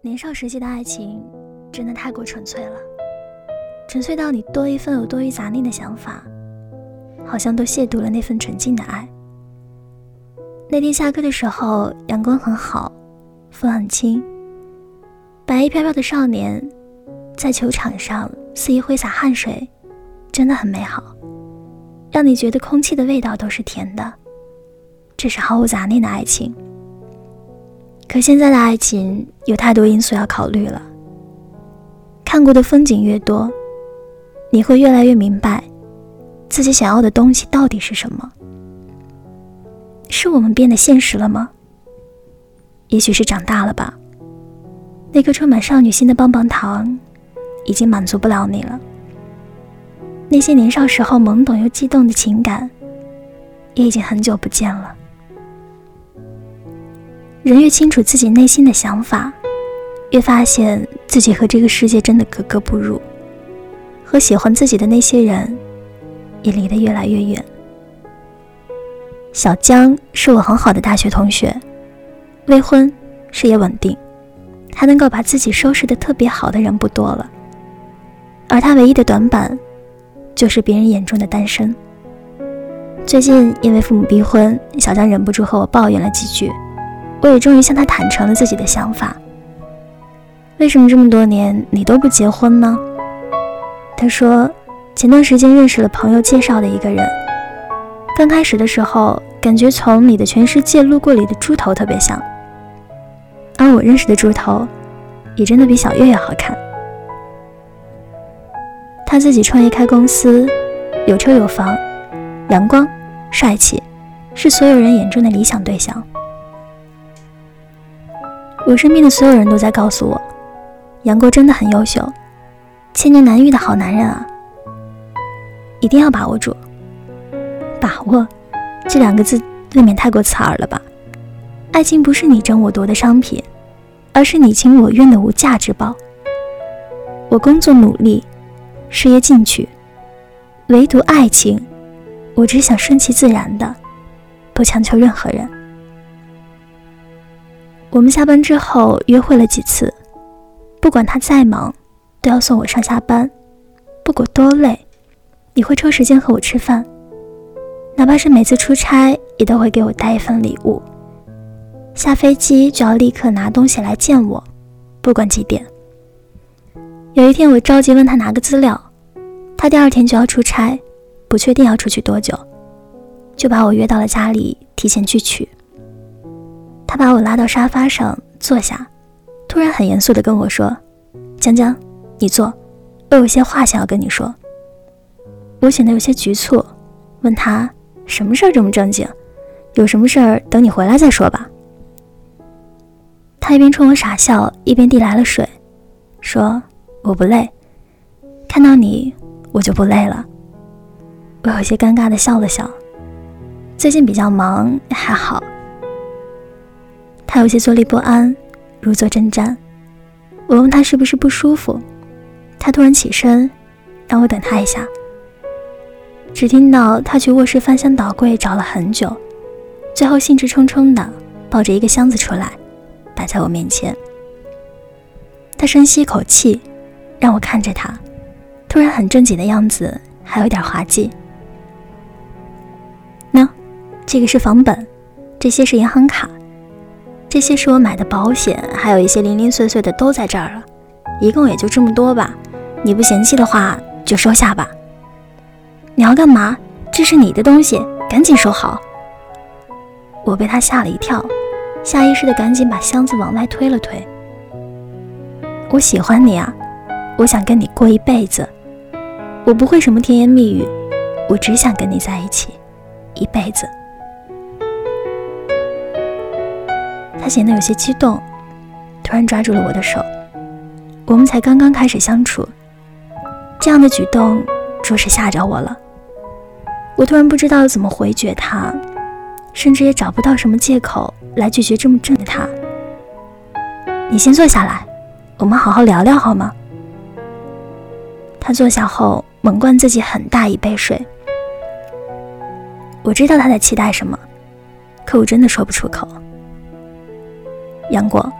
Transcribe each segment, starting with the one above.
年少时期的爱情真的太过纯粹了，纯粹到你多一份有多余杂念的想法，好像都亵渎了那份纯净的爱。那天下课的时候，阳光很好，风很轻，白衣飘飘的少年在球场上肆意挥洒汗水，真的很美好，让你觉得空气的味道都是甜的。这是毫无杂念的爱情。可现在的爱情有太多因素要考虑了。看过的风景越多，你会越来越明白，自己想要的东西到底是什么。是我们变得现实了吗？也许是长大了吧。那颗充满少女心的棒棒糖，已经满足不了你了。那些年少时候懵懂又激动的情感，也已经很久不见了。人越清楚自己内心的想法，越发现自己和这个世界真的格格不入，和喜欢自己的那些人也离得越来越远。小江是我很好的大学同学，未婚，事业稳定，还能够把自己收拾得特别好的人不多了。而他唯一的短板，就是别人眼中的单身。最近因为父母逼婚，小江忍不住和我抱怨了几句。我也终于向他坦诚了自己的想法。为什么这么多年你都不结婚呢？他说，前段时间认识了朋友介绍的一个人。刚开始的时候，感觉从《你的全世界》路过里的猪头特别像，而我认识的猪头，也真的比小月月好看。他自己创业开公司，有车有房，阳光帅气，是所有人眼中的理想对象。我身边的所有人都在告诉我，杨过真的很优秀，千年难遇的好男人啊！一定要把握住。把握这两个字未免太过刺耳了吧？爱情不是你争我夺的商品，而是你情我愿的无价之宝。我工作努力，事业进取，唯独爱情，我只想顺其自然的，不强求任何人。我们下班之后约会了几次，不管他再忙，都要送我上下班；不管多累，你会抽时间和我吃饭。哪怕是每次出差，也都会给我带一份礼物。下飞机就要立刻拿东西来见我，不管几点。有一天我着急问他拿个资料，他第二天就要出差，不确定要出去多久，就把我约到了家里，提前去取。他把我拉到沙发上坐下，突然很严肃地跟我说：“江江，你坐，我有些话想要跟你说。”我显得有些局促，问他什么事儿这么正经？有什么事儿等你回来再说吧。他一边冲我傻笑，一边递来了水，说：“我不累，看到你我就不累了。”我有些尴尬地笑了笑，最近比较忙，还好。他有些坐立不安，如坐针毡。我问他是不是不舒服，他突然起身，让我等他一下。只听到他去卧室翻箱倒柜找了很久，最后兴致冲冲的抱着一个箱子出来，摆在我面前。他深吸一口气，让我看着他，突然很正经的样子，还有点滑稽。那，这个是房本，这些是银行卡。这些是我买的保险，还有一些零零碎碎的都在这儿了，一共也就这么多吧。你不嫌弃的话就收下吧。你要干嘛？这是你的东西，赶紧收好。我被他吓了一跳，下意识的赶紧把箱子往外推了推。我喜欢你啊，我想跟你过一辈子。我不会什么甜言蜜语，我只想跟你在一起，一辈子。他显得有些激动，突然抓住了我的手。我们才刚刚开始相处，这样的举动着实吓着我了。我突然不知道怎么回绝他，甚至也找不到什么借口来拒绝这么正的他。你先坐下来，我们好好聊聊好吗？他坐下后猛灌自己很大一杯水。我知道他在期待什么，可我真的说不出口。杨过，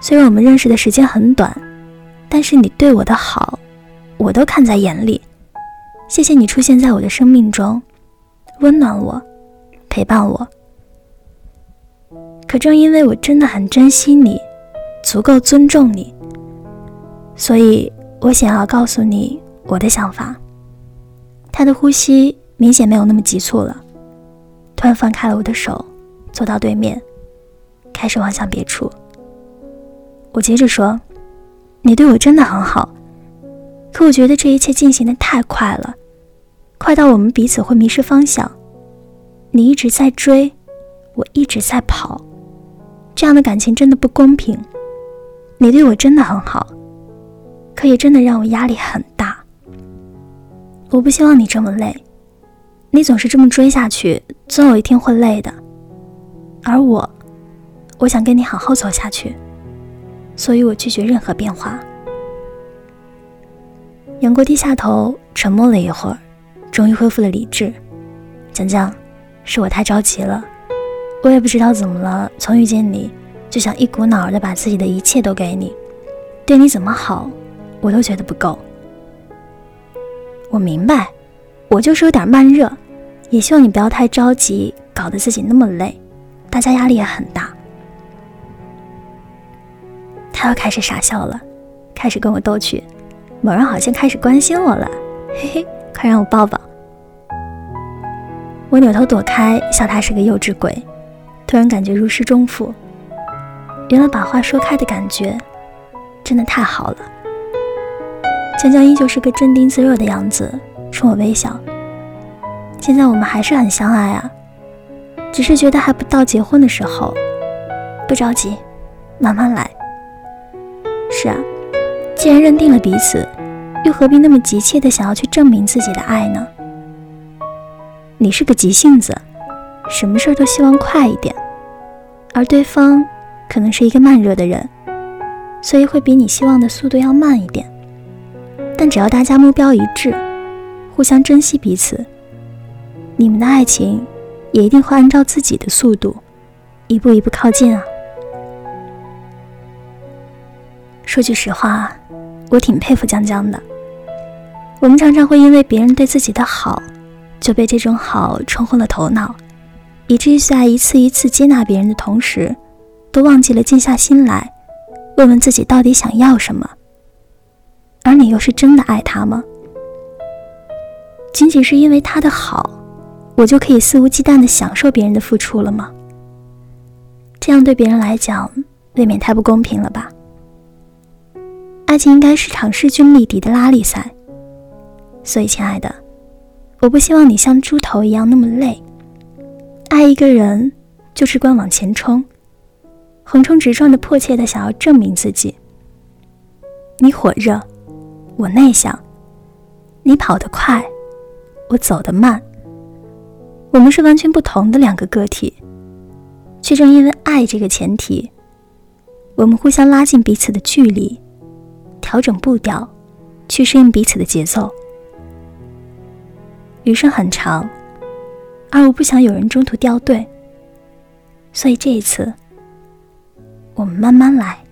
虽然我们认识的时间很短，但是你对我的好，我都看在眼里。谢谢你出现在我的生命中，温暖我，陪伴我。可正因为我真的很珍惜你，足够尊重你，所以我想要告诉你我的想法。他的呼吸明显没有那么急促了，突然放开了我的手，走到对面，开始望向别处。我接着说：“你对我真的很好，可我觉得这一切进行的太快了。”快到我们彼此会迷失方向，你一直在追，我一直在跑，这样的感情真的不公平。你对我真的很好，可也真的让我压力很大。我不希望你这么累，你总是这么追下去，总有一天会累的。而我，我想跟你好好走下去，所以我拒绝任何变化。杨过低下头，沉默了一会儿。终于恢复了理智，江江，是我太着急了，我也不知道怎么了，从遇见你就想一股脑儿的把自己的一切都给你，对你怎么好，我都觉得不够。我明白，我就是有点慢热，也希望你不要太着急，搞得自己那么累，大家压力也很大。他又开始傻笑了，开始跟我逗趣，某人好像开始关心我了，嘿嘿。快让我抱抱！我扭头躲开，笑他是个幼稚鬼。突然感觉如释重负，原来把话说开的感觉真的太好了。江江依旧是个镇定自若的样子，冲我微笑。现在我们还是很相爱啊，只是觉得还不到结婚的时候。不着急，慢慢来。是啊，既然认定了彼此。又何必那么急切的想要去证明自己的爱呢？你是个急性子，什么事儿都希望快一点，而对方可能是一个慢热的人，所以会比你希望的速度要慢一点。但只要大家目标一致，互相珍惜彼此，你们的爱情也一定会按照自己的速度，一步一步靠近啊。说句实话，我挺佩服江江的。我们常常会因为别人对自己的好，就被这种好冲昏了头脑，以至于在一次一次接纳别人的同时，都忘记了静下心来，问问自己到底想要什么。而你又是真的爱他吗？仅仅是因为他的好，我就可以肆无忌惮地享受别人的付出了吗？这样对别人来讲，未免太不公平了吧？爱情应该是场势均力敌的拉力赛。所以，亲爱的，我不希望你像猪头一样那么累。爱一个人，就是光往前冲，横冲直撞的迫切的想要证明自己。你火热，我内向；你跑得快，我走得慢。我们是完全不同的两个个体，却正因为爱这个前提，我们互相拉近彼此的距离，调整步调，去适应彼此的节奏。余生很长，而我不想有人中途掉队，所以这一次，我们慢慢来。